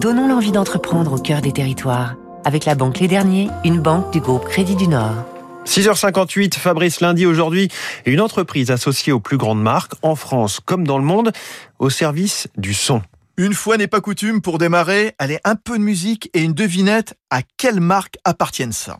Donnons l'envie d'entreprendre au cœur des territoires. Avec la banque Les Derniers, une banque du groupe Crédit du Nord. 6h58, Fabrice Lundi aujourd'hui, une entreprise associée aux plus grandes marques, en France comme dans le monde, au service du son. Une fois n'est pas coutume, pour démarrer, allez un peu de musique et une devinette à quelle marque appartiennent ça?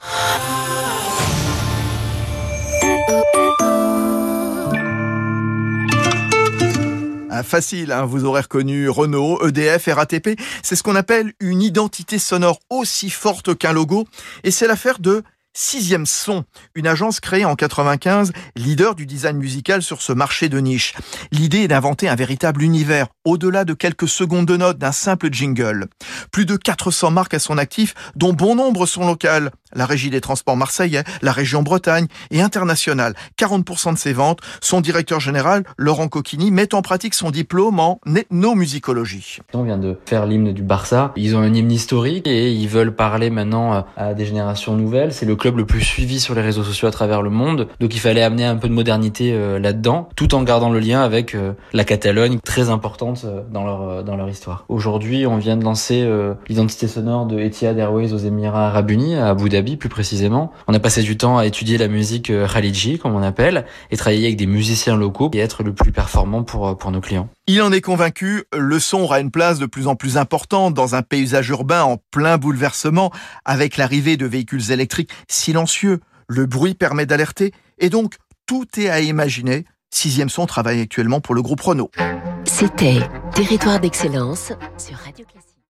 Ah, facile, hein, vous aurez reconnu Renault, EDF, RATP. C'est ce qu'on appelle une identité sonore aussi forte qu'un logo. Et c'est l'affaire de Sixième Son, une agence créée en 95, leader du design musical sur ce marché de niche. L'idée est d'inventer un véritable univers, au-delà de quelques secondes de notes d'un simple jingle. Plus de 400 marques à son actif, dont bon nombre sont locales. La Régie des Transports marseillais, la région Bretagne et internationale. 40% de ses ventes. Son directeur général, Laurent Coquini, met en pratique son diplôme en ethnomusicologie. On vient de faire l'hymne du Barça. Ils ont un hymne historique et ils veulent parler maintenant à des générations nouvelles. C'est le le plus suivi sur les réseaux sociaux à travers le monde. Donc il fallait amener un peu de modernité euh, là-dedans, tout en gardant le lien avec euh, la Catalogne, très importante euh, dans leur dans leur histoire. Aujourd'hui, on vient de lancer l'identité sonore de Etihad Airways aux Émirats Arabes Unis, à Abu Dhabi plus précisément. On a passé du temps à étudier la musique Khalidji, comme on appelle, et travailler avec des musiciens locaux et être le plus performant pour pour nos clients. Il en est convaincu, le son aura une place de plus en plus importante dans un paysage urbain en plein bouleversement, avec l'arrivée de véhicules électriques silencieux. Le bruit permet d'alerter, et donc tout est à imaginer. Sixième son travaille actuellement pour le groupe Renault. C'était Territoire d'excellence sur Radio